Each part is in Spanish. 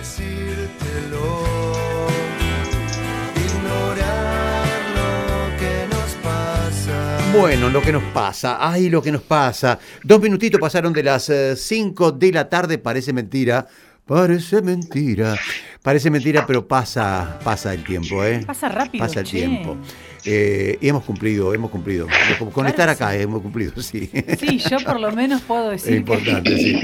decírtelo. Ignorar lo que nos pasa. Bueno, lo que nos pasa, ay, lo que nos pasa. Dos minutitos pasaron de las 5 de la tarde, parece mentira. Parece mentira. Parece mentira, pero pasa, pasa el tiempo, ¿eh? Pasa rápido. Pasa el che. tiempo. Eh, y hemos cumplido, hemos cumplido. Con Claro estar acá sí. hemos cumplido, sí. Sí, yo por lo menos puedo Es decir importante, que... sí.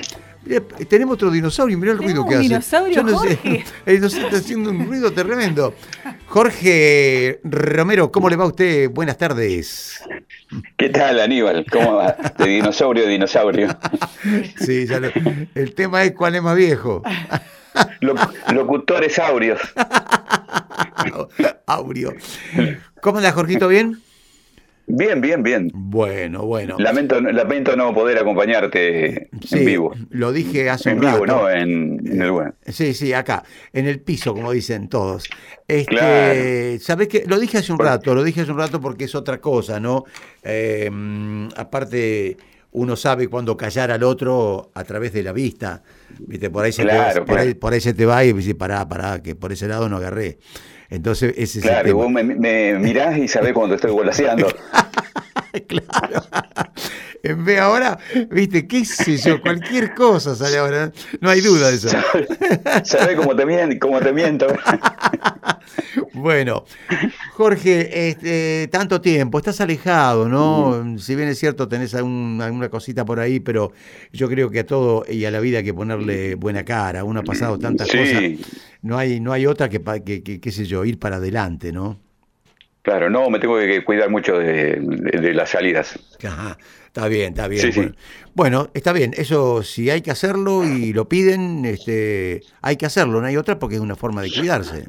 Tenemos otro dinosaurio, mirá el ruido que un hace. dinosaurio, Yo no sé, Jorge. eh, nos está haciendo un ruido tremendo. Jorge Romero, ¿cómo le va a usted? Buenas tardes. ¿Qué tal, Aníbal? ¿Cómo va? De dinosaurio a dinosaurio. Sí, ya lo- el tema es cuál es más viejo. Loc- locutores áureos. Aureo. ¿Cómo anda, Jorgito? ¿Bien? Bien, bien, bien. Bueno, bueno. Lamento, lamento no poder acompañarte Sí, en vivo. Lo dije hace En un rato. vivo, no, en, en el web. Sí, sí, acá, en el piso, como dicen todos. Este, Claro. ¿Sabés qué? Lo dije hace un Bueno. rato, lo dije hace un rato porque es otra cosa, ¿no? Eh, mm, aparte, uno sabe cuándo callar al otro a través de la vista. ¿Viste? Por ahí se, Claro, te, por ahí, claro. por ahí se te va y dice, pará, pará, que por ese lado no agarré. Entonces, ese es el Claro, tema. vos me, me mirás y sabés cuando estoy volaseando. Claro. En vez ahora, viste, qué sé yo, cualquier cosa sale ahora. No hay duda de eso. Sabés cómo te miento, cómo te miento. Bueno, Jorge, este, tanto tiempo, estás alejado, ¿no? Si bien es cierto, tenés algún- alguna cosita por ahí, pero yo creo que a todo y a la vida hay que ponerle buena cara. Uno ha pasado tantas Sí. cosas. No hay, no hay otra que, que, que, qué sé yo, ir para adelante, ¿no? Claro, no, me tengo que cuidar mucho de, de- de las salidas. Ajá, está bien, está bien. Sí, sí. bueno. Bueno, está bien, eso si hay que hacerlo y lo piden, este, hay que hacerlo, no hay otra porque es una forma de cuidarse.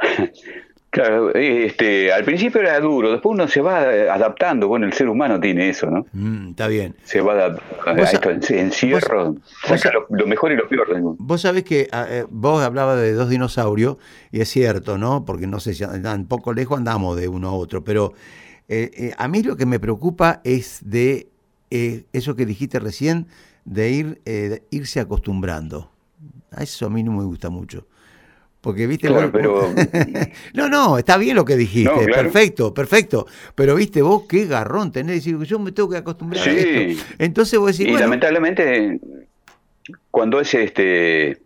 Claro, este, al principio era duro, después uno se va adaptando. Bueno, el ser humano tiene eso, ¿no? Mm, está bien. Se va adaptando a esto, en- encierro, vos- saca sa- lo, lo mejor y lo peor. Vos sabés que ah, eh, vos hablabas de dos dinosaurios, y es cierto, ¿no? Porque no sé si andan poco lejos andamos de uno a otro, pero eh, eh, a mí lo que me preocupa es de eh, eso que dijiste recién, de ir eh, de irse acostumbrando. A eso a mí no me gusta mucho. Porque, viste, Claro, vos- pero- no, no, está bien lo que dijiste, No, claro. perfecto, perfecto. Pero, viste, vos qué garrón tenés, decir, yo me tengo que acostumbrar a Sí. esto. Entonces vos decís, y bueno, lamentablemente, cuando es este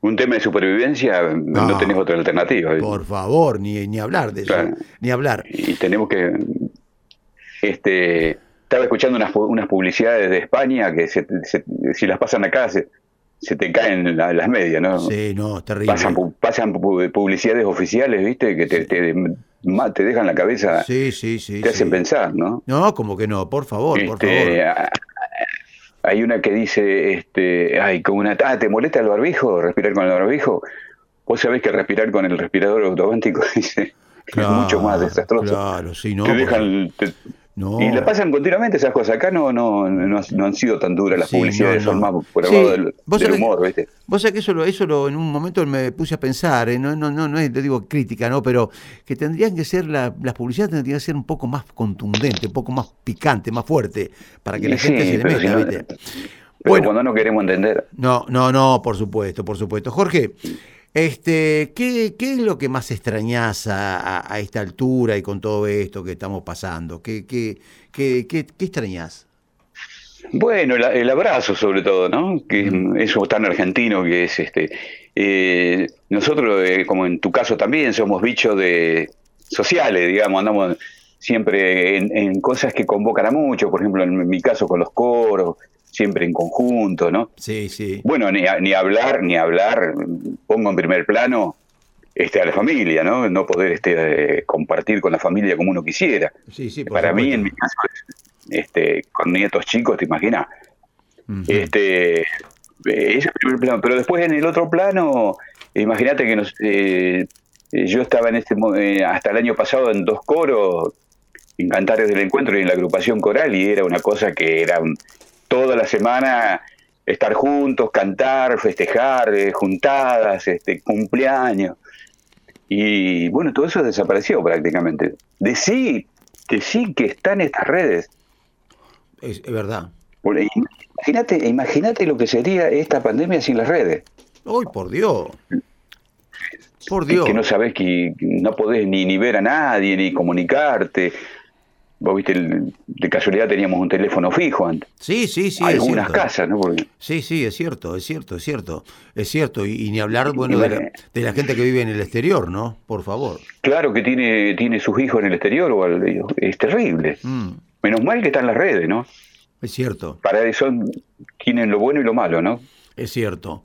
un tema de supervivencia, no, No. tenés otra alternativa. por favor, ni, ni hablar de eso, ni hablar. Y tenemos que. Este, estaba escuchando unas, unas publicidades de España que se- se- si las pasan acá se, se te caen la- las medias, ¿no? Sí, no, terrible. Pasan, pasan pu- publicidades oficiales, ¿viste? Que te, te, te dejan la cabeza, Sí, sí, sí. te hacen pensar, ¿no? No, como que no, por favor, por Este, favor. hay una que dice, este, ay, con una, ah, ¿te molesta el barbijo? Respirar con el barbijo. Vos sabés que respirar con el respirador automático dice, es mucho más desastroso. Claro, sí, no. te porque- dejan, te- no. y la pasan continuamente esas cosas. Acá no, no, no, no han sido tan duras las Sí, publicidades, son más por Sí, del, vos del sabés- humor, ¿viste? Vos sabés que eso, lo, eso lo, en un momento me puse a pensar, ¿eh? no, no, no, no es, te digo crítica, ¿no? Pero que tendrían que ser, la, las publicidades tendrían que ser un poco más contundente, un poco más picante, más fuerte, para que la gente sí, se le meta, si ¿viste? Pero Bueno. cuando no queremos entender. No, no, no, por supuesto, por supuesto. Jorge, este, ¿qué, qué es lo que más extrañás a, a- a esta altura y con todo esto que estamos pasando? ¿Qué, qué, qué, qué, qué extrañás? Bueno, el, el abrazo sobre todo, ¿no? Que Mm. es eso tan argentino que es este. eh, nosotros, eh, como en tu caso también, somos bichos de sociales, digamos, andamos siempre en, en cosas que convocan a mucho, por ejemplo, en mi caso con los coros, siempre en conjunto, ¿no? Sí, sí. Bueno, ni, ni hablar, ni hablar, pongo en primer plano este, a la familia, ¿no? No poder este, eh, compartir con la familia como uno quisiera. Sí, sí, Para mí, en mi caso, este, con nietos chicos, ¿te imaginas? Ujú. Este, eh, ese es el primer plano. Pero después en el otro plano, imagínate que nos, eh, yo estaba en este eh, hasta el año pasado en dos coros, en Cantares del Encuentro y en la agrupación coral, y era una cosa que era un- toda la semana estar juntos, cantar, festejar, eh, juntadas, este, cumpleaños. Y bueno, todo eso desapareció prácticamente. De sí, que sí que están estas redes. Es, es verdad. Imagínate, imagínate lo que sería esta pandemia sin las redes. ¡Uy, por Dios! Por Dios. Que no sabés que no podés ni, ni ver a nadie, ni comunicarte. Vos viste, de casualidad teníamos un teléfono fijo antes. Sí, sí, sí. Algunas casas, ¿no? Porque, Sí, sí, es cierto, es cierto, es cierto. Es cierto. Y, y ni hablar, bueno, de bueno. la, de la gente que vive en el exterior, ¿no? Por favor. claro que tiene, tiene sus hijos en el exterior, o al- es terrible. Mm, Menos mal que están las redes, ¿no? es cierto, Para eso tienen lo bueno y lo malo, ¿no? es cierto.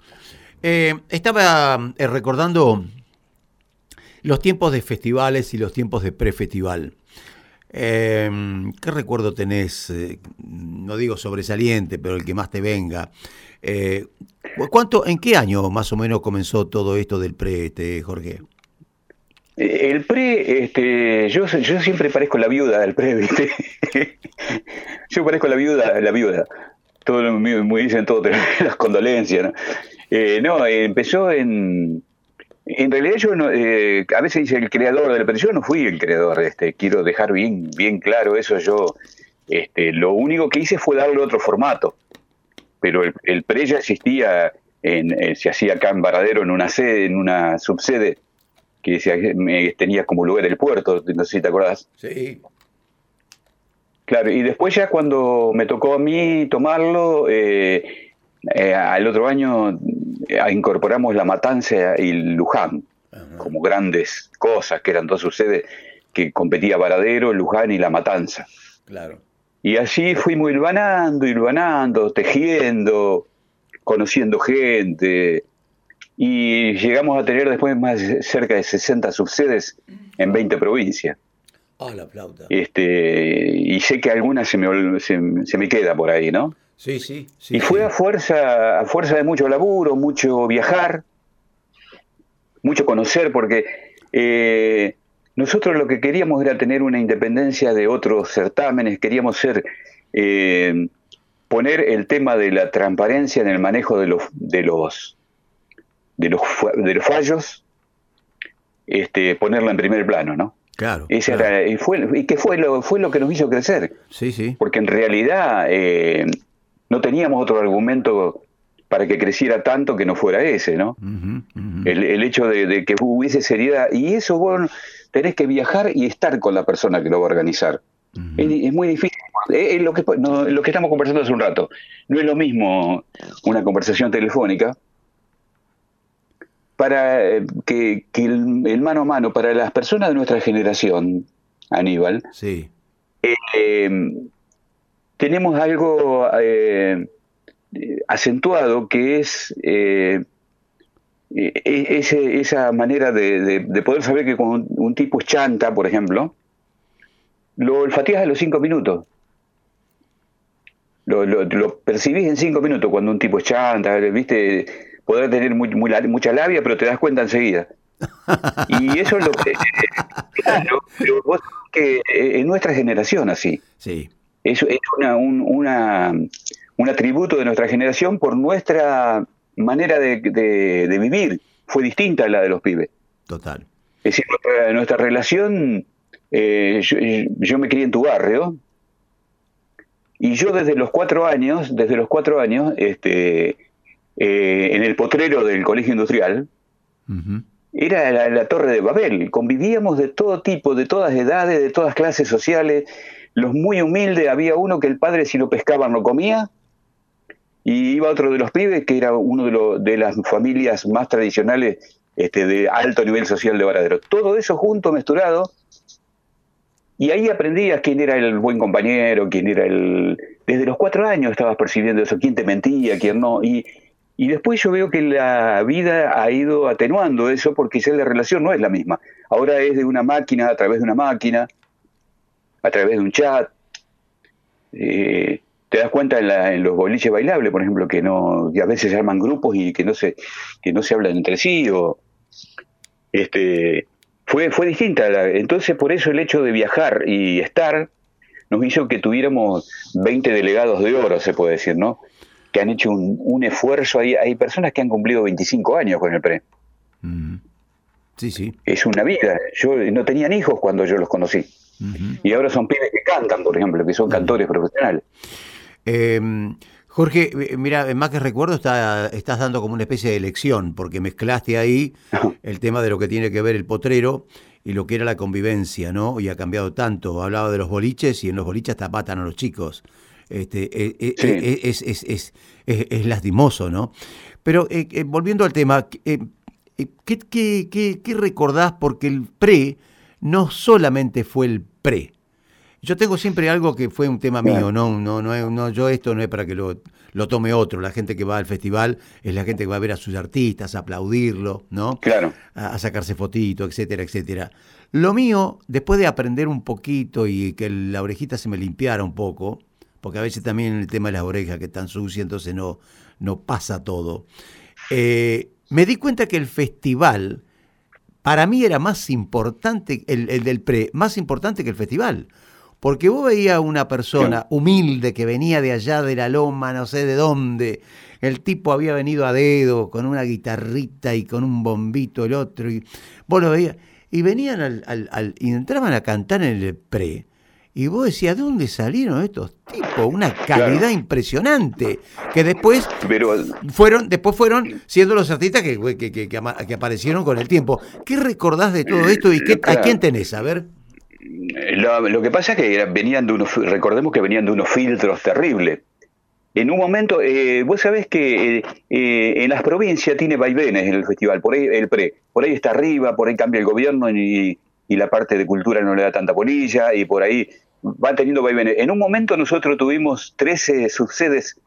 Eh, estaba eh, recordando los tiempos de festivales y los tiempos de prefestival. Eh, ¿Qué recuerdo tenés? eh, no digo sobresaliente, pero el que más te venga. Eh, ¿cu- ¿Cuánto, en qué año más o menos comenzó todo esto del pre, este, Jorge? Eh, El pre, este, yo, siempre parezco la viuda del pre, ¿viste? yo parezco la viuda, la viuda. Todo me, dicen todo, las condolencias, ¿no? No, empezó en... En realidad yo no, eh, a veces dice el creador del pre, yo no fui el creador, este, quiero dejar bien, bien claro eso, yo este, lo único que hice fue darle otro formato, pero el, el pre ya existía, en, eh, se hacía acá en Varadero en una sede, en una subsede, que se- me tenía como lugar el puerto, no sé si te acordás. Sí. Claro, y después ya cuando me tocó a mí tomarlo, eh, eh, al otro año incorporamos La Matanza y Luján como grandes cosas, que eran dos subsedes que competía Varadero, Luján y La Matanza. Claro. Y así fuimos hilvanando, hilvanando, tejiendo, conociendo gente. Y llegamos a tener después más cerca de 60 subsedes en 20 provincias. Ah, la flauta. Este, y sé que algunas se me, se, se me queda por ahí, ¿no? Sí, sí. sí y fue sí. a fuerza, a fuerza de mucho laburo, mucho viajar, mucho conocer, porque eh, nosotros lo que queríamos era tener una independencia de otros certámenes, queríamos ser eh, poner el tema de la transparencia en el manejo de los de los de los, de los fallos, este, ponerla en primer plano, ¿no? Claro. Esa claro. era- y fue y que fue lo fue lo que nos hizo crecer Sí, sí. porque en realidad eh, no teníamos otro argumento para que creciera tanto que no fuera ese, ¿no? El, el hecho de, de que hubiese seriedad, y eso vos tenés que viajar y estar con la persona que lo va a organizar. Es, es muy difícil. Es lo, que, no, lo que estamos conversando hace un rato. No es lo mismo una conversación telefónica para eh, que, que el, el mano a mano, para las personas de nuestra generación, Aníbal, Sí. eh, tenemos algo eh, eh, acentuado que es eh, eh, ese- esa manera de, de- de poder saber que cuando un, tipo chanta, por ejemplo, lo olfateas a los cinco minutos. Lo, lo- percibís en cinco minutos cuando un tipo chanta, ¿viste? Podrá tener muy- mucha labia, pero te das cuenta enseguida. Y eso es lo que... Claro, que eh, en nuestra generación así. Sí. Es, es una, un, una- un atributo de nuestra generación por nuestra manera de, de- de vivir. Fue distinta a la de los pibes. Total. Es decir, nuestra, nuestra relación, eh, yo, yo me crié en tu barrio, y yo desde los cuatro años, desde los cuatro años, este, eh, en el potrero del colegio industrial, era la, la torre de Babel. Convivíamos de todo tipo, de todas edades, de todas clases sociales. Los muy humildes, había uno que el padre si lo pescaban no comía, y iba otro de los pibes que era uno de, las familias más tradicionales este, de alto nivel social de Varadero. Todo eso junto, mezclado, y ahí aprendías quién era el buen compañero, quién era el... Desde los cuatro años estabas percibiendo eso, quién te mentía, quién no. Y, y después yo veo que la vida ha ido atenuando eso porque ya la relación no es la misma. Ahora es de una máquina, a través de una máquina, a través de un chat. Eh, te das cuenta en, la- en los boliches bailables, por ejemplo, que no que a veces se arman grupos y que no se que no se hablan entre sí o este fue fue distinta. la- entonces por eso el hecho de viajar y estar nos hizo que tuviéramos 20 delegados de oro, se puede decir, ¿no? Que han hecho un, un esfuerzo. Hay, hay personas que han cumplido 25 años con el PRE. Ujú. Sí, sí. Es una vida. Yo no tenían hijos cuando yo los conocí. Y ahora son pibes que cantan, por ejemplo, que son cantores profesionales. Eh, Jorge, eh, mira, más que recuerdo, está, estás dando como una especie de lección, porque mezclaste ahí el tema de lo que tiene que ver el potrero y lo que era la convivencia, ¿no? Y ha cambiado tanto. Hablaba de los boliches y en los boliches hasta matan a los chicos. Este, eh, eh, Sí. eh, es, es, es, es- es lastimoso, ¿no? Pero eh, eh, volviendo al tema, ¿qué, qué, qué, qué recordás? Porque el pre no solamente fue el pre. Yo tengo siempre algo que fue un tema mío, no, no, no, es- no, yo esto no es para que lo, lo tome otro. La gente que va al festival es la gente que va a ver a sus artistas, a aplaudirlo, ¿no? Claro. a, a sacarse fotitos, etcétera, etcétera. Lo mío, después de aprender un poquito y que la orejita se me limpiara un poco, porque a veces también el tema de las orejas que están sucias, entonces no, no pasa todo. eh, me di cuenta que el festival, para mí era más importante, el, el del pre, más importante que el festival. Porque vos veías a una persona humilde que venía de allá de la loma, no sé de dónde. El tipo había venido a dedo con una guitarrita y con un bombito el otro. Y vos lo veías. Y venían al, al- al- y entraban a cantar en el pre. Y vos decías, ¿de dónde salieron estos tipos? Una calidad Claro. impresionante. Que después Pero fueron, después fueron siendo los artistas que, que, que- aparecieron con el tiempo. ¿Qué recordás de todo esto y qué, a quién tenés? A ver. Lo, lo que pasa es que era- venían de unos, recordemos que venían de unos filtros terribles. En un momento, eh, vos sabés que eh, eh, en las provincias tiene vaivenes en el festival, por ahí el pre, por ahí está arriba, por ahí cambia el gobierno y, y la parte de cultura no le da tanta polilla y por ahí va teniendo vaivenes. En un momento nosotros tuvimos 13 subsedes,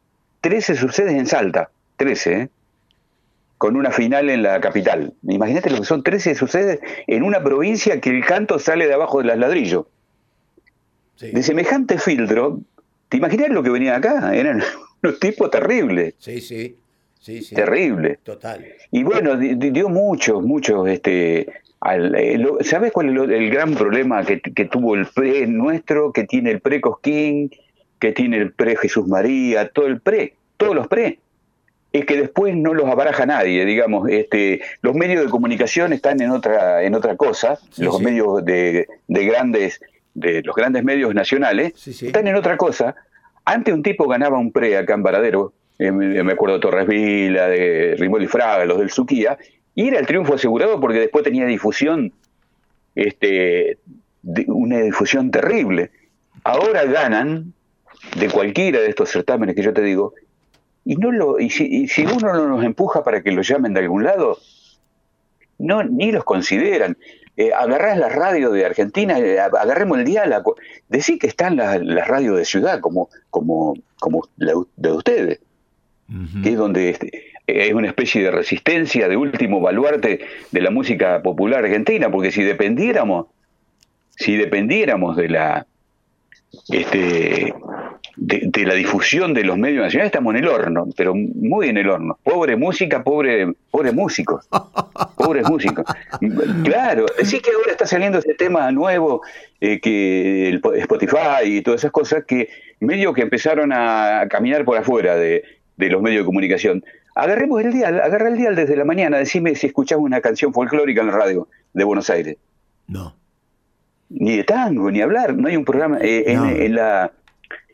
13 subsedes en Salta, 13, ¿eh? con una final en la capital. Imagínate lo que son 13 subsedes en una provincia que el canto sale de abajo de las ladrillos. De semejante filtro, ¿te imaginas lo que venían acá? Eran unos tipos terribles, Sí, sí. Sí, sí. terribles. Total. Y bueno, di- di- dio muchos, muchos, este, al- eh, lo- ¿sabes cuál es lo- el gran problema que, que tuvo el pre nuestro, que tiene el pre Cosquín, que tiene el pre Jesús María, todo el pre, todos los pre? Es que después no los abaraja nadie, digamos, este, los medios de comunicación están en otra, en otra cosa, Sí, los sí. medios de, de grandes, de los grandes medios nacionales, Sí, están en otra cosa. Antes un tipo ganaba un pre acá en Varadero, eh, me acuerdo de Torres Vila, de Rimol y Fraga, los del Suquía, y era el triunfo asegurado porque después tenía difusión, este, de- una difusión terrible. Ahora ganan de cualquiera de estos certámenes que yo te digo, y no lo, y si, y si uno no nos empuja para que los llamen de algún lado, no, ni los consideran. Eh, agarrás la radio de Argentina, eh, agarremos el acu- decí que están las, las radios de ciudad como, como, como la de ustedes que es donde este, es una especie de resistencia, de último baluarte de la música popular argentina, porque si dependiéramos, si dependiéramos de la este de, la difusión de los medios nacionales, estamos en el horno, pero muy en el horno. Pobre música, pobre, pobre músicos, pobres músicos. Claro, sí que ahora está saliendo ese tema nuevo, eh, que el po- Spotify y todas esas cosas que medio que empezaron a caminar por afuera de los medios de comunicación. Agarremos el dial, agarra el dial desde la mañana, decime si escuchamos una canción folclórica en la radio de Buenos Aires. No. Ni de tango, ni hablar, no hay un programa eh, en, No. en la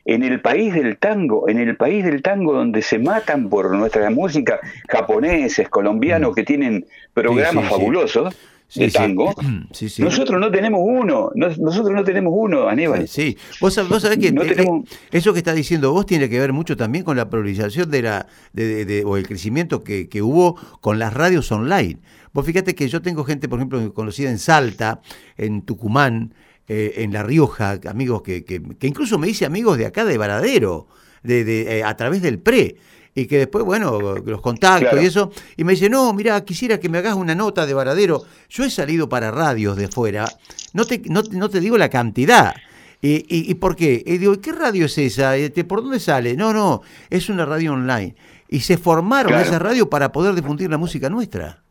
en el país del tango, en el país del tango donde se matan por nuestra música, japoneses, colombianos que tienen programas Mm. Sí, sí, sí. fabulosos Sí, de sí. tango. Sí, sí. Nosotros no tenemos uno, nos- nosotros no tenemos uno, Aníbal. Sí, vos, vos sabés que No eh, tenemos- eh, eso que está diciendo vos tiene que ver mucho también con la priorización de la de, de- de- o el crecimiento que, que hubo con las radios online. Vos fíjate que yo tengo gente, por ejemplo, conocida en Salta, en Tucumán, eh, en La Rioja, amigos que, que, que incluso me dice amigos de acá de Varadero, de, de, eh, a través del PRE. Y que después, bueno, los contacto Claro. y eso. Y me dice, no, mira, quisiera que me hagas una nota de Varadero. Yo he salido para radios de fuera. No te, no, te- no te digo la cantidad. ¿Y, y, y por qué? Y digo, ¿qué radio es esa? Este, ¿Por dónde sale? No, no, es una radio online. Y se formaron Claro. esa radio para poder difundir la música nuestra.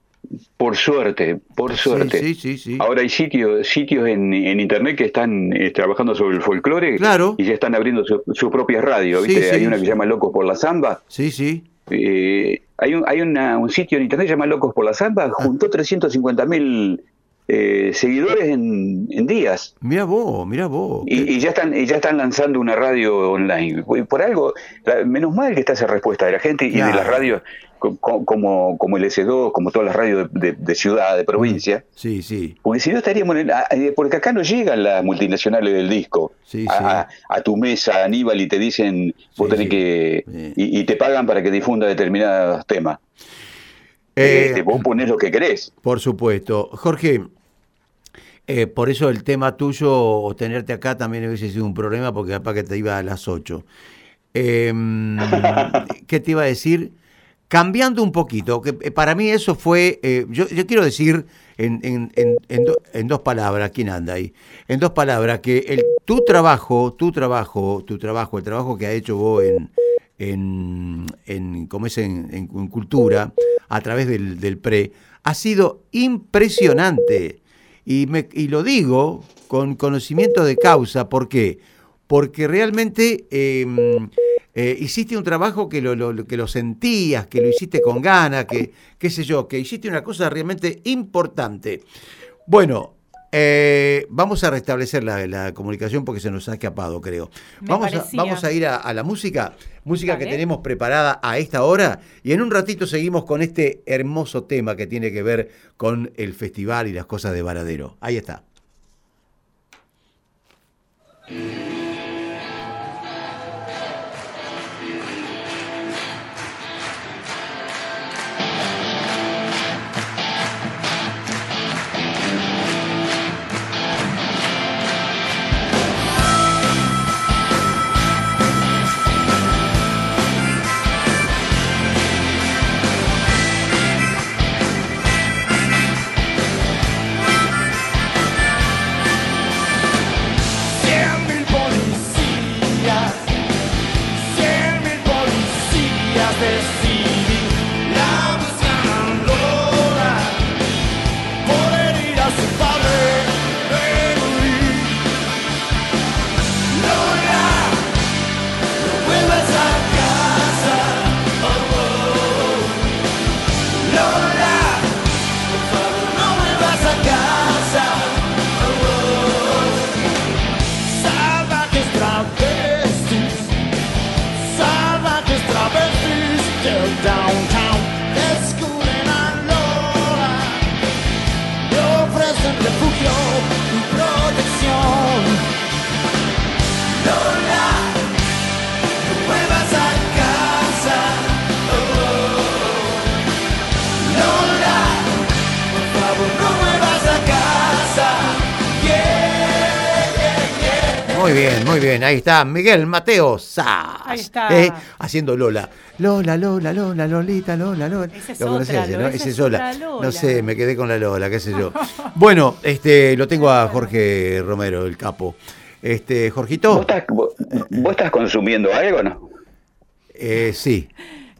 Por suerte, por suerte. Sí, sí, sí. sí. Ahora hay sitios, sitios en, en internet que están eh, trabajando sobre el folclore Claro. y ya están abriendo su, su propia radio. Sí, ¿viste? sí, hay una que se llama Locos por la Zamba. Sí, sí. Eh, hay un, hay una- un sitio en internet que se llama Locos por la Zamba, juntó 350 mil eh, seguidores en, en días. Mira vos, mira vos. Y, y ya están y ya están lanzando una radio online. Y por algo, la- menos mal que está esa respuesta de la gente y de las radios co- co- como, como el S2, como todas las radios de, de- de ciudad, de provincia. Sí, sí. Porque si no estaríamos en el- a- eh, porque acá no llegan las multinacionales del disco Sí, a, a tu mesa, Aníbal, y te dicen, vos Sí, tenés que. Y, y te pagan para que difunda determinados temas. Eh, Este, vos ponés lo que querés. Por supuesto. Jorge, eh, por eso el tema tuyo, o tenerte acá, también hubiese sido un problema, porque capaz que te iba a las 8. Eh, ¿Qué te iba a decir? Cambiando un poquito, que eh, para mí eso fue, eh, yo, yo quiero decir en, en- en- en do- en dos palabras, ¿quién anda ahí? En dos palabras, que el, tu trabajo, tu trabajo, tu trabajo, el trabajo que ha hecho vos en, en, en, como es en, en- en cultura, a través del, del PRE, ha sido impresionante. Y, lo digo con conocimiento de causa, ¿por qué? Porque realmente eh, eh, hiciste un trabajo que lo, lo- que lo sentías, que lo hiciste con ganas, que qué sé yo, que hiciste una cosa realmente importante. Bueno, eh, vamos a restablecer la, la comunicación porque se nos ha escapado, creo. Me Vamos a, parecía. vamos a ir a, a la música, música que tenemos preparada a esta hora y en un ratito seguimos con este hermoso tema que tiene que ver con el festival y las cosas de Varadero. Ahí está. Bien. Ahí está Miguel Mateo Sá. Ahí está. haciendo Lola. Lola, Lola, Lola, Lolita, Lola, Lola. Esa es Lo conocés otra, ese, Lo- ¿no? Ese es es Lola. No sé, me quedé con la Lola, qué sé yo. bueno, este, lo tengo a Jorge Romero, el capo. Este, ¿Vos Jorgito, estás, vos, vos estás consumiendo algo no? eh, sí.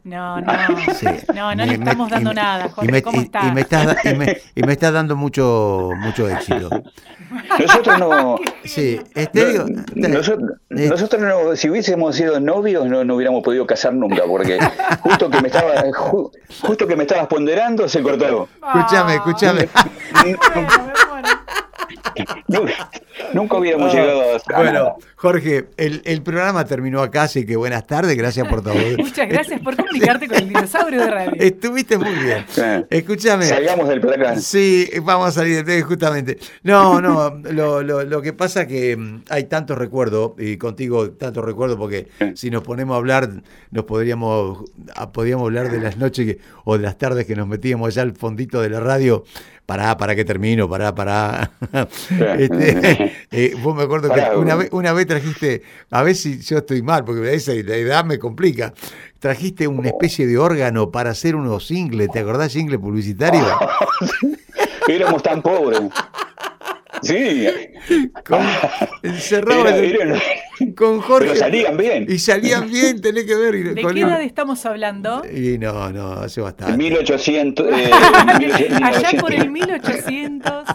No, no. Sí. No, no Me- le estamos y dando nada, y Jorge. me, ¿Cómo y- está? y me estás y me- y me estás dando mucho, mucho éxito. Nosotros no. Sí, este, digo, No, nosotros, eh, nosotros no, si hubiésemos sido novios no, no hubiéramos podido casar nunca porque justo que me estaba ju- justo que me estabas ponderando se cortó. escúchame, escúchame. Nunca, hubiéramos Ah, llegado a Bueno, Jorge, el, el programa terminó acá, así que buenas tardes, gracias por todo. Muchas gracias por comunicarte con el dinosaurio de radio. Estuviste muy bien. Sí. Escúchame. salgamos del placán. Sí, vamos a salir de justamente. No, no, lo, lo, lo que pasa que mm, hay tantos recuerdos, y contigo tantos recuerdos, porque si nos ponemos a hablar, nos podríamos, a- podríamos hablar de las noches que- o de las tardes que nos metíamos allá al fondito de la radio. Pará, pará que termino, pará, pará. Este, eh, vos me acuerdo que una vez, una vez trajiste, a ver si yo estoy mal, porque esa la edad me complica. Trajiste una especie de órgano para hacer unos singles, ¿te acordás single publicitario? Éramos tan pobres. Sí, Con, encerrado era- con Jorge. pero salían bien. Y salían bien, tenés que ver. ¿De con- qué edad estamos hablando? Y no, no, hace bastante. 1800. eh, Allá por el 1800,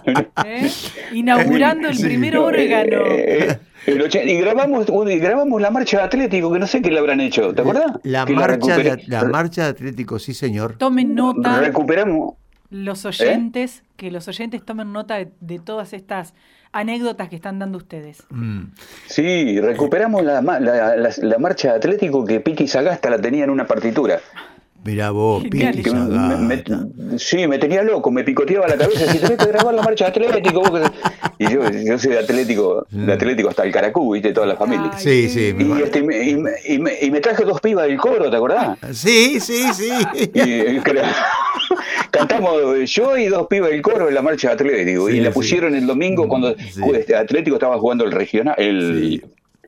¿eh? inaugurando el primer órgano. Eh, y grabamos y grabamos la marcha de Atlético, que no sé qué le habrán hecho, ¿te acuerdas? La marcha, la marcha de Atlético, sí, señor. Tomen nota. Recuperamos, los oyentes, que los oyentes tomen nota de, de todas estas anécdotas que están dando ustedes. Mm. Sí, recuperamos la, ma- la, la- la marcha de Atlético que Piqui Sagasta la tenía en una partitura. Mirá vos, me- sí, me tenía loco, me picoteaba la cabeza, si tenés que grabar la marcha de Atlético. vos que-". Y yo, yo soy de Atlético, de Atlético hasta el Caracú, viste, toda la familia. Ay, Sí, sí, me- Y, este, y, me, y me- y me- y me traje dos pibas del coro, ¿te acordás? Sí, sí, sí. Y, cantamos yo y dos pibas del coro en la marcha de Atlético. Sí, y la sí. pusieron el domingo cuando Sí. este, Atlético estaba jugando el regional, el,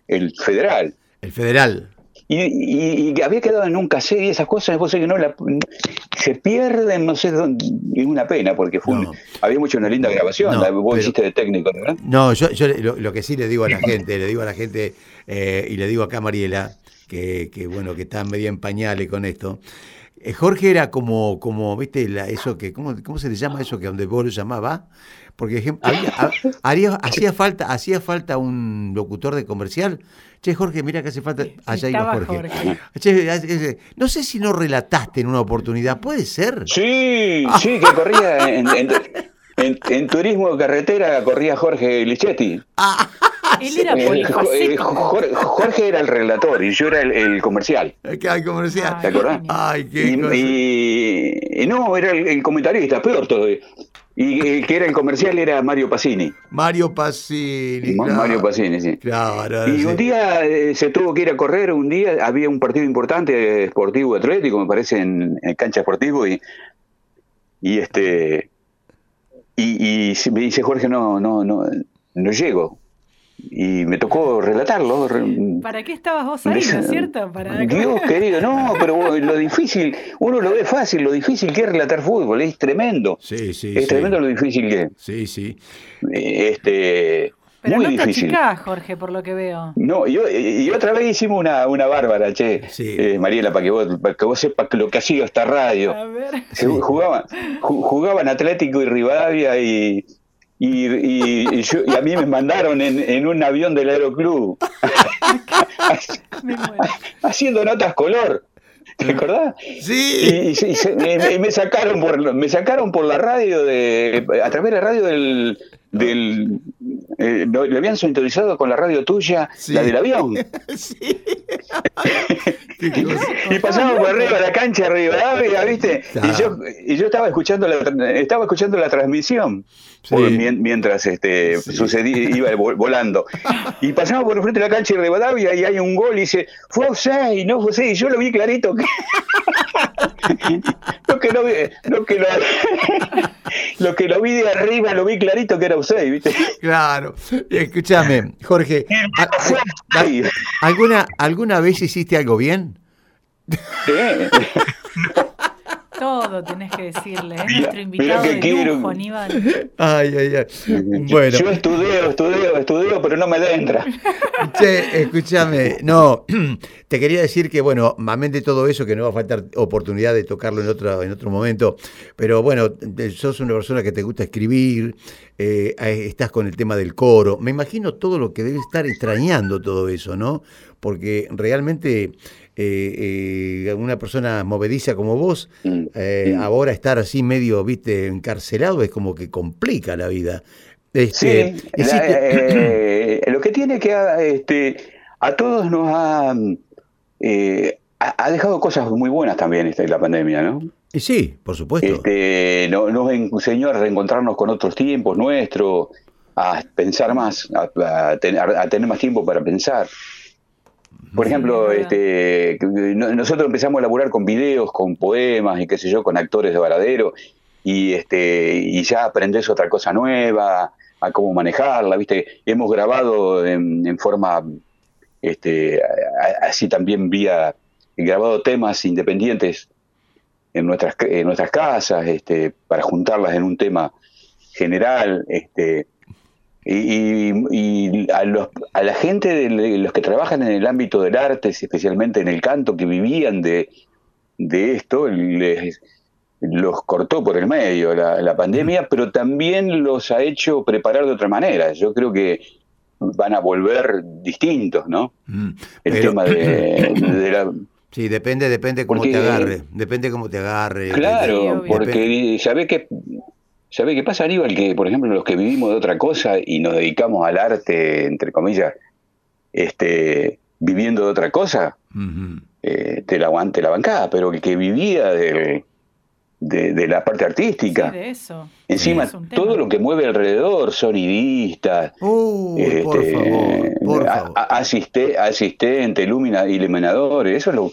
el federal. El federal. Y, y- y que había quedado en un cassette y esas cosas, vos que no la, se pierden, no sé dónde, es una pena, porque fue un- había mucho una linda grabación, No, la- vos pero- hiciste de técnico, ¿verdad? No, yo, yo lo, lo que sí le digo a la gente, le digo a la gente, eh, y le digo acá a Mariela, que, que bueno, que está media en pañales con esto. Eh, Jorge era como, como viste, la- eso que, ¿cómo, ¿cómo se le llama eso que donde vos lo llamaba? Porque ejem- había- ha- haría- hacía falta, hacía falta un locutor de comercial. Che, Jorge, mira que hace falta. Allá iba Jorge. Jorge. Che, no sé si no relataste en una oportunidad, ¿puede ser? Sí, sí, que corría en, en- en- en turismo de carretera, corría Jorge Lichetti. Él era Eh, eh, polifacético. Jorge, Jorge era el relator y yo era el, el comercial. Comercial. Ay, ¿Te acordás? Ay, qué Y, cosa. y- y no, era el, el comentarista, peor todavía. Y el que era el comercial era Mario Pacini. Mario Pacini. Claro. Mario Pacini, sí. Claro, Y sí. un día eh, se tuvo que ir a correr, un día había un partido importante esportivo atlético, me parece, en, en cancha esportivo, y, y este y, me dice Jorge, no, no, no, no llego. Y me tocó relatarlo. re- ¿Para qué estabas vos ahí, no es cierto? Para Dios querido, no, pero vos, lo difícil, uno lo ve fácil, lo difícil que es relatar fútbol, es tremendo. Sí, sí, es sí. tremendo lo difícil que es. Sí, sí. Eh, Este, Pero muy no te difícil. achicás, Jorge, por lo que veo. No, y, yo- y otra vez hicimos una, una bárbara, che, Sí. eh, Mariela, para que vos, para que vos sepas lo que ha sido esta radio. A ver. Se Jugaban, ju- jugaban Atlético y Rivadavia y, y, y- y yo- y a mí me mandaron en, en un avión del Aeroclub Me haciendo notas color. ¿Te acordás? Y, Sí. y se- y se- y- y me sacaron por me sacaron por la radio de a través de la radio del del eh, no, le habían sintonizado con la radio tuya Sí. la del avión sí. Y pasamos por arriba de la cancha Rivadavia, ¿viste? Y yo y yo estaba escuchando la estaba escuchando la transmisión Sí. mientras este Sí. sucedía iba vol- volando. Y pasamos por el frente de la cancha de Rivadavia y hay un gol y dice, "Fue offside, no offside", y yo lo vi clarito que lo que no lo que lo, lo que lo vi de arriba lo vi clarito que era offside, ¿viste? Claro. Escúchame, Jorge. ¿a- a- Ay. ¿Alguna, ¿Alguna vez hiciste algo bien? Sí. Todo tenés que decirle. Es Mira, nuestro invitado mira que de quiero- lujo, Aníbal. Ay, ay, ay. Bueno. Yo estudio, estudio, estudio, pero no me entra. Che, escúchame, no, te quería decir que, bueno, amén de todo eso, que no va a faltar oportunidad de tocarlo en otro, en otro momento, pero bueno, sos una persona que te gusta escribir, eh, estás con el tema del coro, me imagino todo lo que debe estar extrañando todo eso, ¿no? Porque realmente eh, eh, una persona movediza como vos, Mm. eh, Mm. ahora estar así medio, viste, encarcelado es como que complica la vida. Este, Sí, y si la- te- eh, lo que tiene que este, a todos nos ha, eh, ha, dejado cosas muy buenas también esta, la pandemia, ¿no? y sí, por supuesto. Este, no- nos enseñó a reencontrarnos con otros tiempos nuestros, a pensar más, a, a tener, a tener más tiempo para pensar. Por ejemplo, es este, no- nosotros empezamos a laburar con videos, con poemas y qué sé yo, con actores de varadero, y este, y ya aprendés otra cosa nueva, a cómo manejarla, viste, hemos grabado en, en forma este, así también vía grabado temas independientes en nuestras en nuestras casas, este, para juntarlas en un tema general, este, y, y- y a, los, a la gente de los que trabajan en el ámbito del arte, especialmente en el canto, que vivían de, de esto, les, los cortó por el medio la, la pandemia, pero también los ha hecho preparar de otra manera. Yo creo que van a volver distintos, ¿no? Mm, El pero- tema de, de la... Sí, depende, depende cómo Porque- te agarre. Depende cómo te agarre. Claro, porque ¿sabe qué, ¿sabe qué pasa, Aníbal? Que, por ejemplo, los que vivimos de otra cosa y nos dedicamos al arte, entre comillas, este, viviendo de otra cosa, eh, te, la, aguante la bancada, pero el que vivía de, de, de la parte Sí, artística, de eso. encima Es todo lo que mueve alrededor, sonidistas, Uy, por este, favor, por a- favor. a- asiste- asistente, ilumina, iluminadores, eso lo,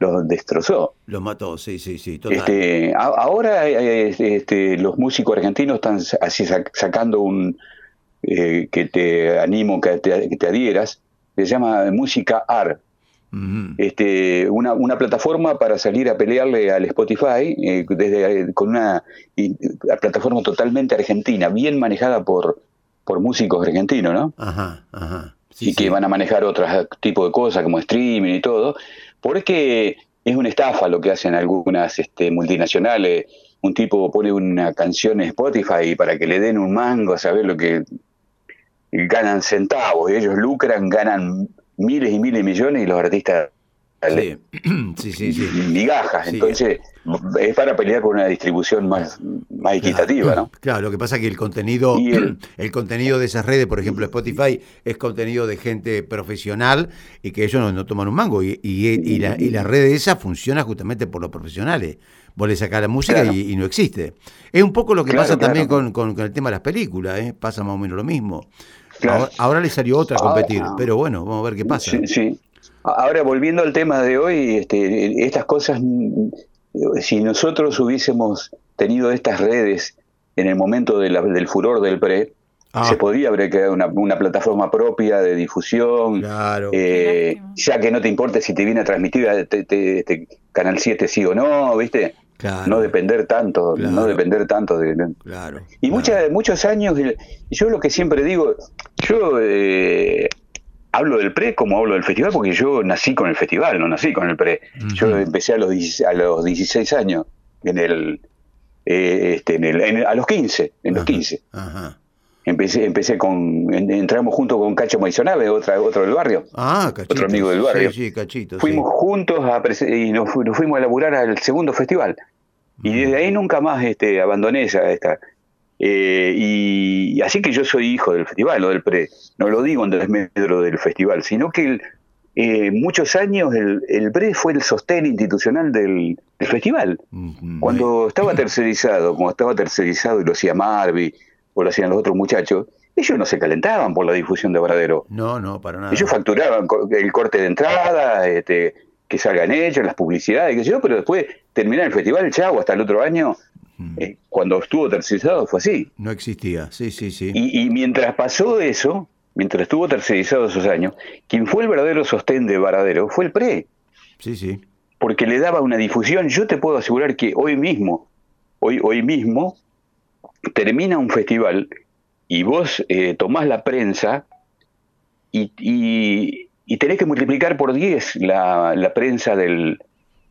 lo destrozó. Lo mató, sí, sí, sí, total. Este, a- ahora eh, este, los músicos argentinos están así sac- sacando un eh, que te animo que te, que te adhieras, se llama Música AR, Ujú. este, una, una plataforma para salir a pelearle al Spotify eh, desde, con una y- una plataforma totalmente argentina, bien manejada por, por músicos argentinos, ¿no? Ajá, ajá. Sí, y que van a manejar otros tipos de cosas como streaming y todo, porque es una estafa lo que hacen algunas este, multinacionales. Un tipo pone una canción en Spotify para que le den un mango saber lo que ganan centavos. Ellos lucran, ganan miles y miles de millones y los artistas Sí, sí, sí. sí. migajas. Sí. Entonces es para pelear por una distribución más, más equitativa, ¿no? Claro, lo que pasa es que el contenido, el... el- contenido de esas redes, por ejemplo Spotify, es contenido de gente profesional y que ellos no, no toman un mango. Y, y, y la, y la red esa funciona justamente por los profesionales. Vos le sacás la música Claro. y, y no existe. Es un poco lo que Claro, pasa también con, con- con el tema de las películas, ¿eh? pasa más o menos lo mismo. Ahora, ahora le salió otra a Ahora- competir, pero bueno, vamos a ver qué pasa. Sí, sí. Ahora, volviendo al tema de hoy, este, estas cosas, si nosotros hubiésemos tenido estas redes en el momento de la- del furor del PRE, Ah. se podría haber creado una, una plataforma propia de difusión, Claro. eh, ya que no te importe si te viene a transmitir a te- te- este Canal 7 sí o no, ¿viste? Claro. No depender tanto, Claro. no depender tanto de... y claro. muchas, muchos años, yo lo que siempre digo, yo eh, hablo del pre como hablo del festival, porque yo nací con el festival, no nací con el pre. Yo empecé a los, 16 a los 16 años, en el, eh, este, en el, en- a los 15, en los Ajá, 15. Ajá. Empecé, empecé con, en- entramos junto con Cacho Maisonave, otra, otro del barrio. Ah, cachito. Otro amigo del barrio. Sí, sí, cachito. Fuimos juntos a y nos, nos fuimos a laburar al segundo festival. Y desde ahí nunca más este, abandoné esa. Esta, eh, y, así que yo soy hijo del festival, no del pre. No lo digo en desmedro del festival, sino que el- eh, muchos años el, el pre fue el sostén institucional del, del festival. Cuando estaba tercerizado, cuando estaba tercerizado y lo hacía Marvi o lo hacían los otros muchachos, ellos no se calentaban por la difusión de Varadero. No, no, para nada. Ellos facturaban el corte de entrada, este, que salgan ellos, las publicidades, qué sé yo, pero después terminar el festival, chau, hasta el otro año. Eh, cuando estuvo tercerizado fue así. No existía, sí, sí, sí. Y, y mientras pasó eso, mientras estuvo tercerizado esos años, quien fue el verdadero sostén de Varadero fue el PRE, Sí, sí. porque le daba una difusión. Yo te puedo asegurar que hoy mismo, hoy, hoy mismo, termina un festival y vos eh, tomás la prensa y, y- y tenés que multiplicar por 10 la, la prensa del,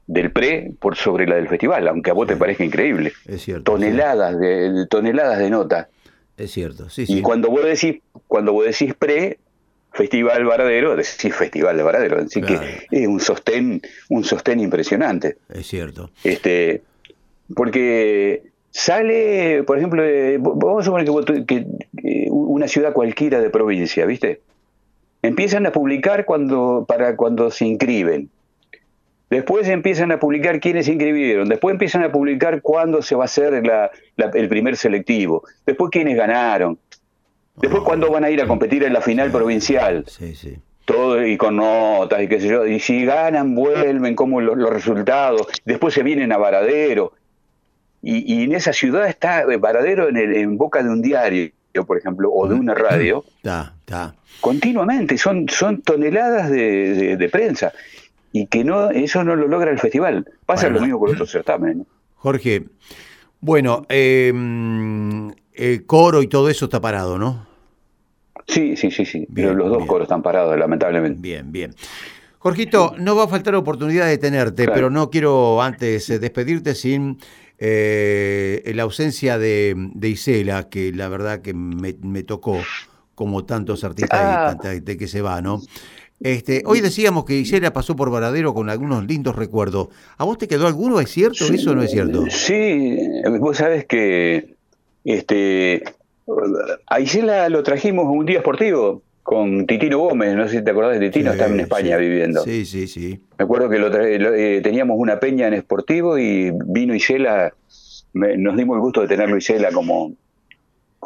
del pre por sobre la del festival, aunque a vos te parezca increíble. Es cierto. Toneladas de, de toneladas de nota. sí. Es cierto, sí, Y sí. cuando vos decís, cuando vos decís pre, Festival Varadero, decís Festival de Varadero, así Claro. que es un sostén, un sostén impresionante. Es cierto. Este, porque sale, por ejemplo, vamos a suponer que, vos que, una ciudad cualquiera de provincia, ¿viste? Empiezan a publicar cuando para cuando se inscriben. Después empiezan a publicar quiénes se inscribieron. Después empiezan a publicar cuándo se va a hacer la- la- el primer selectivo. Después quiénes ganaron. Después cuándo van a ir a competir en la final provincial Sí, sí. todo y con notas y qué sé yo, y si ganan, vuelven, como los, los resultados, después se vienen a Varadero, y, y en esa ciudad está eh, Varadero en, el- en boca de un diario, por ejemplo, o de una radio, Está, está. continuamente, son, son toneladas de, de- de prensa, y que no eso no lo logra el festival. Pasa lo mismo con otros certámenes. ¿no? Jorge, bueno, eh, mm, el coro y todo eso está parado, ¿no? Sí, sí, sí, sí, Bien, pero los dos bien. coros están parados, lamentablemente. Bien, bien. Jorgito, no va a faltar oportunidad de tenerte, Claro. pero no quiero antes eh, despedirte sin eh, la ausencia de, de Isela, que la verdad que me, me tocó, como tantos artistas Ah. y gente que se va, ¿no? Este, hoy decíamos que Isela pasó por Varadero con algunos lindos recuerdos. ¿A vos te quedó alguno? ¿Es cierto eso o no es cierto? Sí, vos sabés que este, a Isela lo trajimos un día esportivo con Titino Gómez, no sé si te acordás de Titino, Sí, estaba en España sí. viviendo. Sí, sí, sí. Me acuerdo que lo lo- eh, teníamos una peña en Esportivo y vino Isela, me- nos dimos el gusto de tenerlo Isela como,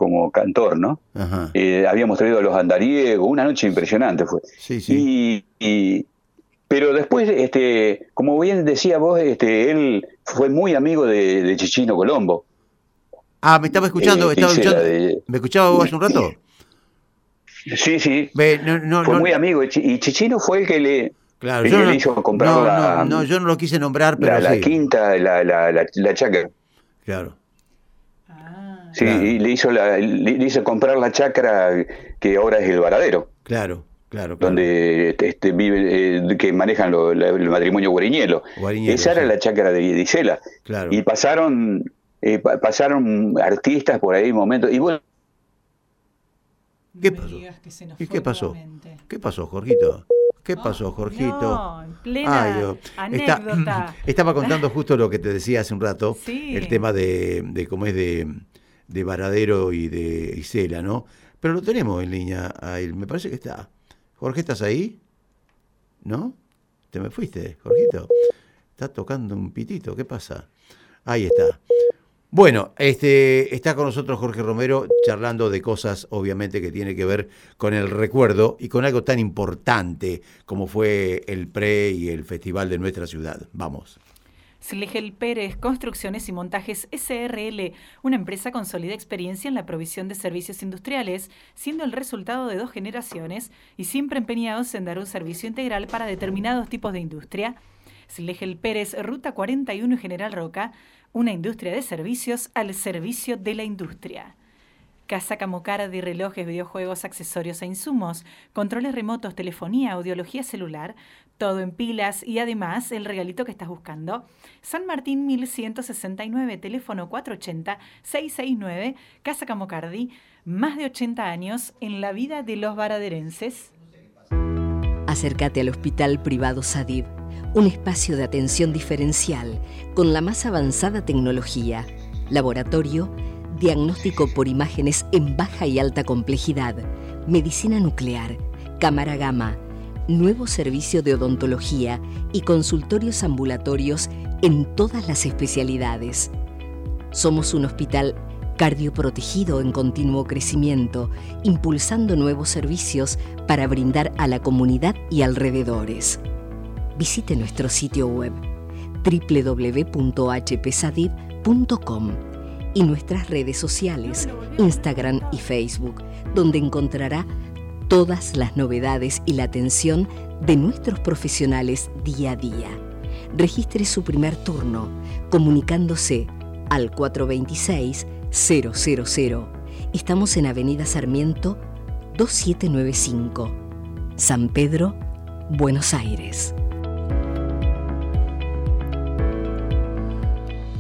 como cantor, ¿no? Ajá. Eh, habíamos traído a los andariegos, una noche impresionante fue. Sí, sí. Y, y- pero después, este, como bien decía vos, este, él fue muy amigo de, de Chichino Colombo. Ah, me estaba escuchando, Eh, estaba escuchando. de- ¿Me escuchaba vos hace un rato? Sí, sí, Ve, no, no, fue no- muy amigo. Y Chi- Y Chichino fue el que le, Claro, el yo que no, le hizo comprar la, no, no, yo no lo quise nombrar, pero la, la quinta, la, la, la, la chacra. Claro. Sí, Claro. y le hizo, la, le, le hizo comprar la chacra que ahora es el varadero, Claro, claro, claro. donde este, vive, eh, que manejan lo- la- el matrimonio Guariñelo. Guariñelo, Esa era la chacra de Gisela. Claro. Y pasaron, eh, pa- pasaron artistas por ahí momentos. Y bueno, no ¿Qué pasó? ¿Y qué pasó? ¿Qué pasó, Jorgito? ¿Qué Oh, pasó, Jorgito? No, en plena Ay, Dios. Está- anécdota. estaba contando justo lo que te decía hace un rato, Sí. el tema de, de cómo es de, de Varadero y de Isela, ¿no? Pero lo tenemos en línea a él, me parece que está. Jorge, ¿estás ahí? ¿No? ¿Te me fuiste, Jorgito? Está tocando un pitito, ¿qué pasa? Ahí está. Bueno, este, está con nosotros Jorge Romero charlando de cosas obviamente que tiene que ver con el recuerdo y con algo tan importante como fue el pre y el festival de nuestra ciudad. Vamos. Slegel Pérez, Construcciones y Montajes SRL, una empresa con sólida experiencia en la provisión de servicios industriales, siendo el resultado de dos generaciones y siempre empeñados en dar un servicio integral para determinados tipos de industria. Slegel Pérez, Ruta 41 y General Roca, una industria de servicios al servicio de la industria. Casa Camocardi, relojes, videojuegos, accesorios e insumos, controles remotos, telefonía, audiología celular, todo en pilas y además el regalito que estás buscando. San Martín 1169, teléfono 480-669, Casa Camocardi, más de 80 años en la vida de los varaderenses. Acércate al Hospital Privado Sadib, un espacio de atención diferencial con la más avanzada tecnología, laboratorio, diagnóstico por imágenes en baja y alta complejidad, medicina nuclear, cámara gamma, nuevo servicio de odontología y consultorios ambulatorios en todas las especialidades. Somos un hospital cardioprotegido en continuo crecimiento, impulsando nuevos servicios para brindar a la comunidad y alrededores. Visite nuestro sitio web www.hpsadib.com y nuestras redes sociales, Instagram y Facebook, donde encontrará todas las novedades y la atención de nuestros profesionales día a día. Registre su primer turno comunicándose al 426 000. Estamos en Avenida Sarmiento 2795, San Pedro, Buenos Aires.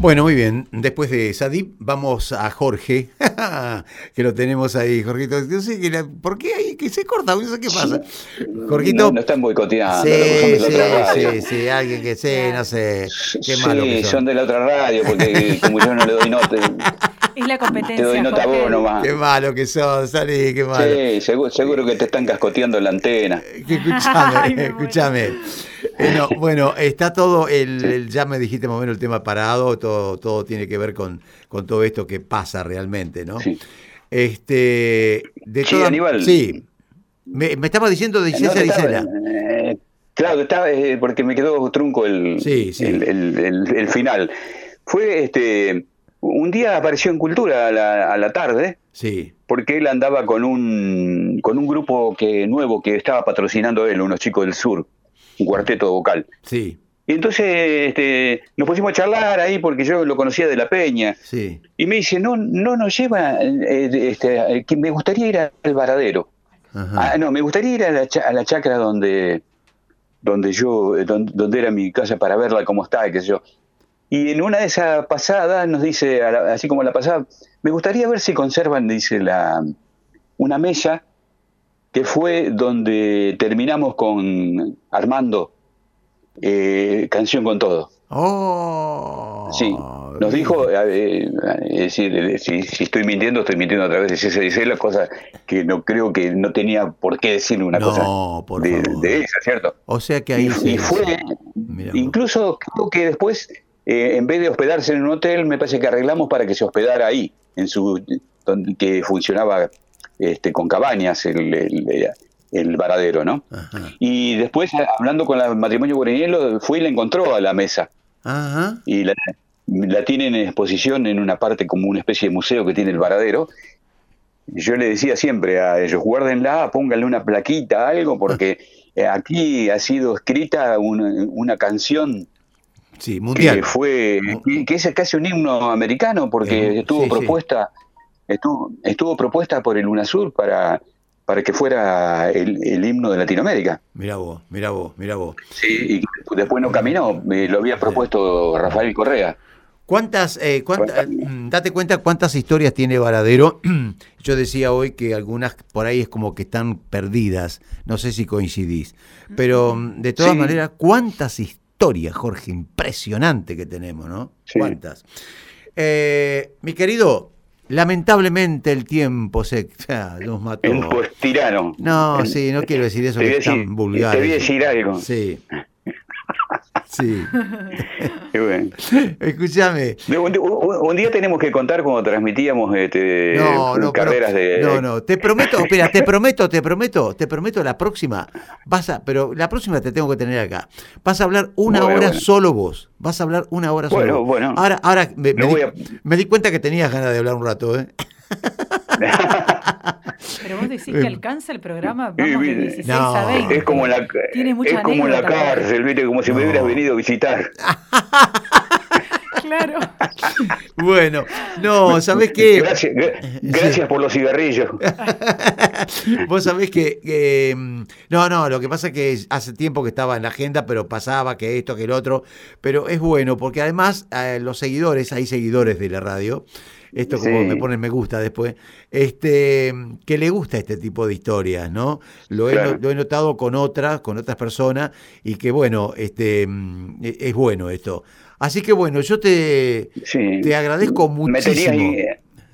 Bueno, muy bien. Después de Sadip, vamos a Jorge, que lo tenemos ahí, Jorgito. No sé, que la- ¿por qué ahí que se corta? No sé qué pasa. Jorgito. no, no están boicoteando. Sí, sí, sí, sí, alguien que sé, no sé, qué Sí, malo que son. son. de la otra radio, porque como yo no le doy nota, Es la competencia. te doy nota vos nomás. Qué malo que son, salí, qué malo. Sí, seguro, seguro que te están cascoteando la antena. Escúchame, me escúchame. Eh, no, bueno, está todo, el, el- ya me dijiste más o menos el tema parado, todo, todo tiene que ver con, con todo esto que pasa realmente, ¿no? Sí. Este, de Sí, todas- Aníbal. Sí. Me, me estaba diciendo de No, César estaba- Isela. eh, claro, estaba, eh, porque me quedó trunco el, Sí, sí. el, el- el- el final. Fue este un día apareció en Cultura a la, a la tarde, Sí, porque él andaba con un, con un grupo que nuevo que estaba patrocinando él, unos chicos del sur, un cuarteto vocal. sí, Y entonces este, nos pusimos a charlar ahí porque yo lo conocía de la peña. sí. Y me dice, no, no nos lleva, eh, este, eh, que me gustaría ir al varadero. Ajá. Ah, no, me gustaría ir a la, a la chacra donde, donde yo, eh, don- donde, era mi casa para verla cómo está, qué sé yo. Y en una de esas pasadas nos dice, así como la pasada, me gustaría ver si conservan, dice, la, una mesa que fue donde terminamos con Armando, eh, Canción con Todo. Oh. Sí, nos dijo, eh, es decir, eh, si, si estoy mintiendo, estoy mintiendo a través de si se dice la cosa que no creo que no tenía por qué decirle una No, cosa por de, favor. de esa, ¿cierto? O sea que ahí Y, se- y fue, incluso creo que después, eh, en vez de hospedarse en un hotel, me parece que arreglamos para que se hospedara ahí, en su donde, que funcionaba este, con cabañas el, el, el varadero, ¿no? Ajá. Y después, hablando con el matrimonio Guarinielo, fue y la encontró a la mesa Ajá. y la, la tienen en exposición en una parte como una especie de museo que tiene el varadero. Yo le decía siempre a ellos, guárdenla, pónganle una plaquita, algo, porque eh, aquí ha sido escrita una, una canción Sí, mundial. que fue, que, es casi un himno americano, porque Eh, estuvo sí, sí. propuesta, estuvo, estuvo propuesta por el UNASUR para, para que fuera el, el himno de Latinoamérica. Mira vos, mira vos, mira vos. Sí, y después no caminó, eh, lo había propuesto Rafael Correa. ¿Cuántas, eh, cuánta- mm, date cuenta cuántas historias tiene Varadero? Yo decía hoy que algunas por ahí es como que están perdidas, no sé si coincidís, pero mm, de todas Sí. maneras, ¿cuántas historias, Jorge? Impresionante que tenemos, ¿no? Sí. ¿Cuántas? Eh, mi querido, lamentablemente el tiempo se ya, nos mató. Tirano. No, sí, no quiero decir eso que es tan vulgar. te voy a decir algo. Sí. Sí. Qué bueno. Escúchame. Un, día tenemos que contar cuando transmitíamos este, No, no, pero- carreras de... No, no, te prometo, espera, te prometo, te prometo, te prometo la próxima, vas a, pero la próxima te tengo que tener acá. Vas a hablar una Bueno, hora bueno. solo vos. Vas a hablar una hora solo. Bueno, vos. bueno. Ahora, ahora me, me No di, a- me di cuenta que tenías ganas de hablar un rato, ¿eh? Pero vos decís que alcanza el programa, Sí, vamos de mire. 16 No. a 20. Es como en la, Tiene mucha es como en la anécdota. cárcel, ¿viste? Como si me hubieras venido a visitar. Claro. Bueno, no, ¿sabés qué? Gracias, gra- gracias por los cigarrillos. Vos sabés que, mm, no, no, lo que pasa es que hace tiempo que estaba en la agenda, pero pasaba que esto, que el otro, pero es bueno porque además eh, los seguidores, hay seguidores de la radio, esto como Sí. me ponen me gusta después, este, que le gusta este tipo de historias, ¿no? Lo he, Claro. lo he notado con otras, con otras personas y que bueno, este, mm, e- es bueno esto. Así que bueno, yo te, Sí. te agradezco Me tenías, muchísimo. i-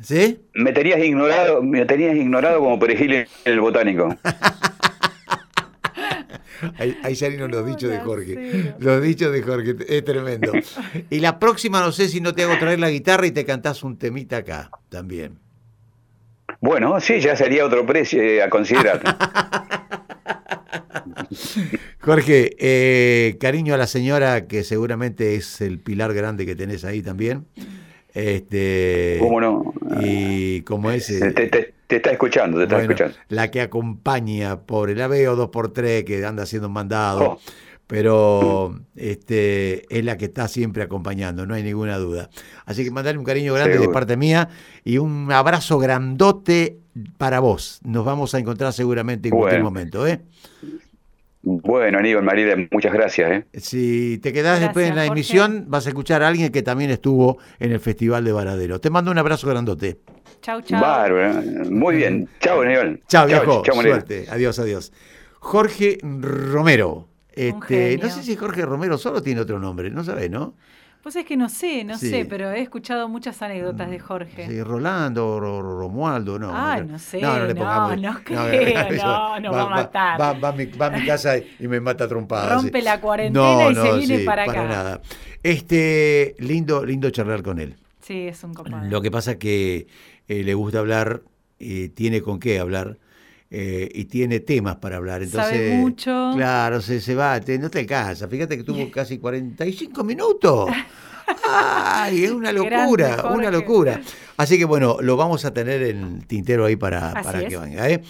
¿Sí? me tenías ignorado, me tenías ignorado como perejil en el botánico. Ahí, ahí salieron los dichos de Jorge. Los dichos de Jorge, es tremendo. Y la próxima no sé si no te hago traer la guitarra y te cantás un temita acá también. Bueno, sí, ya sería otro precio eh, a considerar. Jorge, eh, cariño a la señora que seguramente es el pilar grande que tenés ahí también. Este, ¿Cómo no? Y como es... Te, te- está escuchando, te está bueno, escuchando. la que acompaña, pobre, la veo dos por tres que anda haciendo un mandado, Oh. pero este es la que está siempre acompañando, no hay ninguna duda. Así que mandale un cariño grande de parte mía y un abrazo grandote para vos. Nos vamos a encontrar seguramente en cualquier Bueno. momento, ¿eh? Bueno, Aníbal, María, muchas gracias. ¿eh? Si te quedás después en la Jorge. emisión, vas a escuchar a alguien que también estuvo en el Festival de Varadero. Te mando un abrazo grandote. Chau, chau. Bárbaro. Muy bien. Chao, Aníbal. Chao, viejo. chao, Aníbal. Suerte. Adiós, adiós. Jorge Romero. Este, genio. no sé si Jorge Romero solo tiene otro nombre, no sabés, ¿no? Pues es que no sé, no Sí. sé, pero he escuchado muchas anécdotas de Jorge. Sí, Rolando, Ro- Ro- Romualdo, no. Ay, creo. no sé, No, no le no, pongamos. no creo, eso no, nos va a matar. Va, va a mi, va a mi casa y me mata trompada. Rompe sí. la cuarentena y se viene para acá. nada. Este, lindo, lindo charlar con él. Sí, es un copado. Lo que pasa es que eh, le gusta hablar, eh, tiene con qué hablar eh, y tiene temas para hablar. Entonces, Sabe mucho. Claro, se, se va, te- no te alcanza. Fíjate que tuvo casi 45 minutos. ¡Ay! Es una locura, una locura. Así que bueno, lo vamos a tener en el tintero ahí para, Así para es. que venga. ¿eh?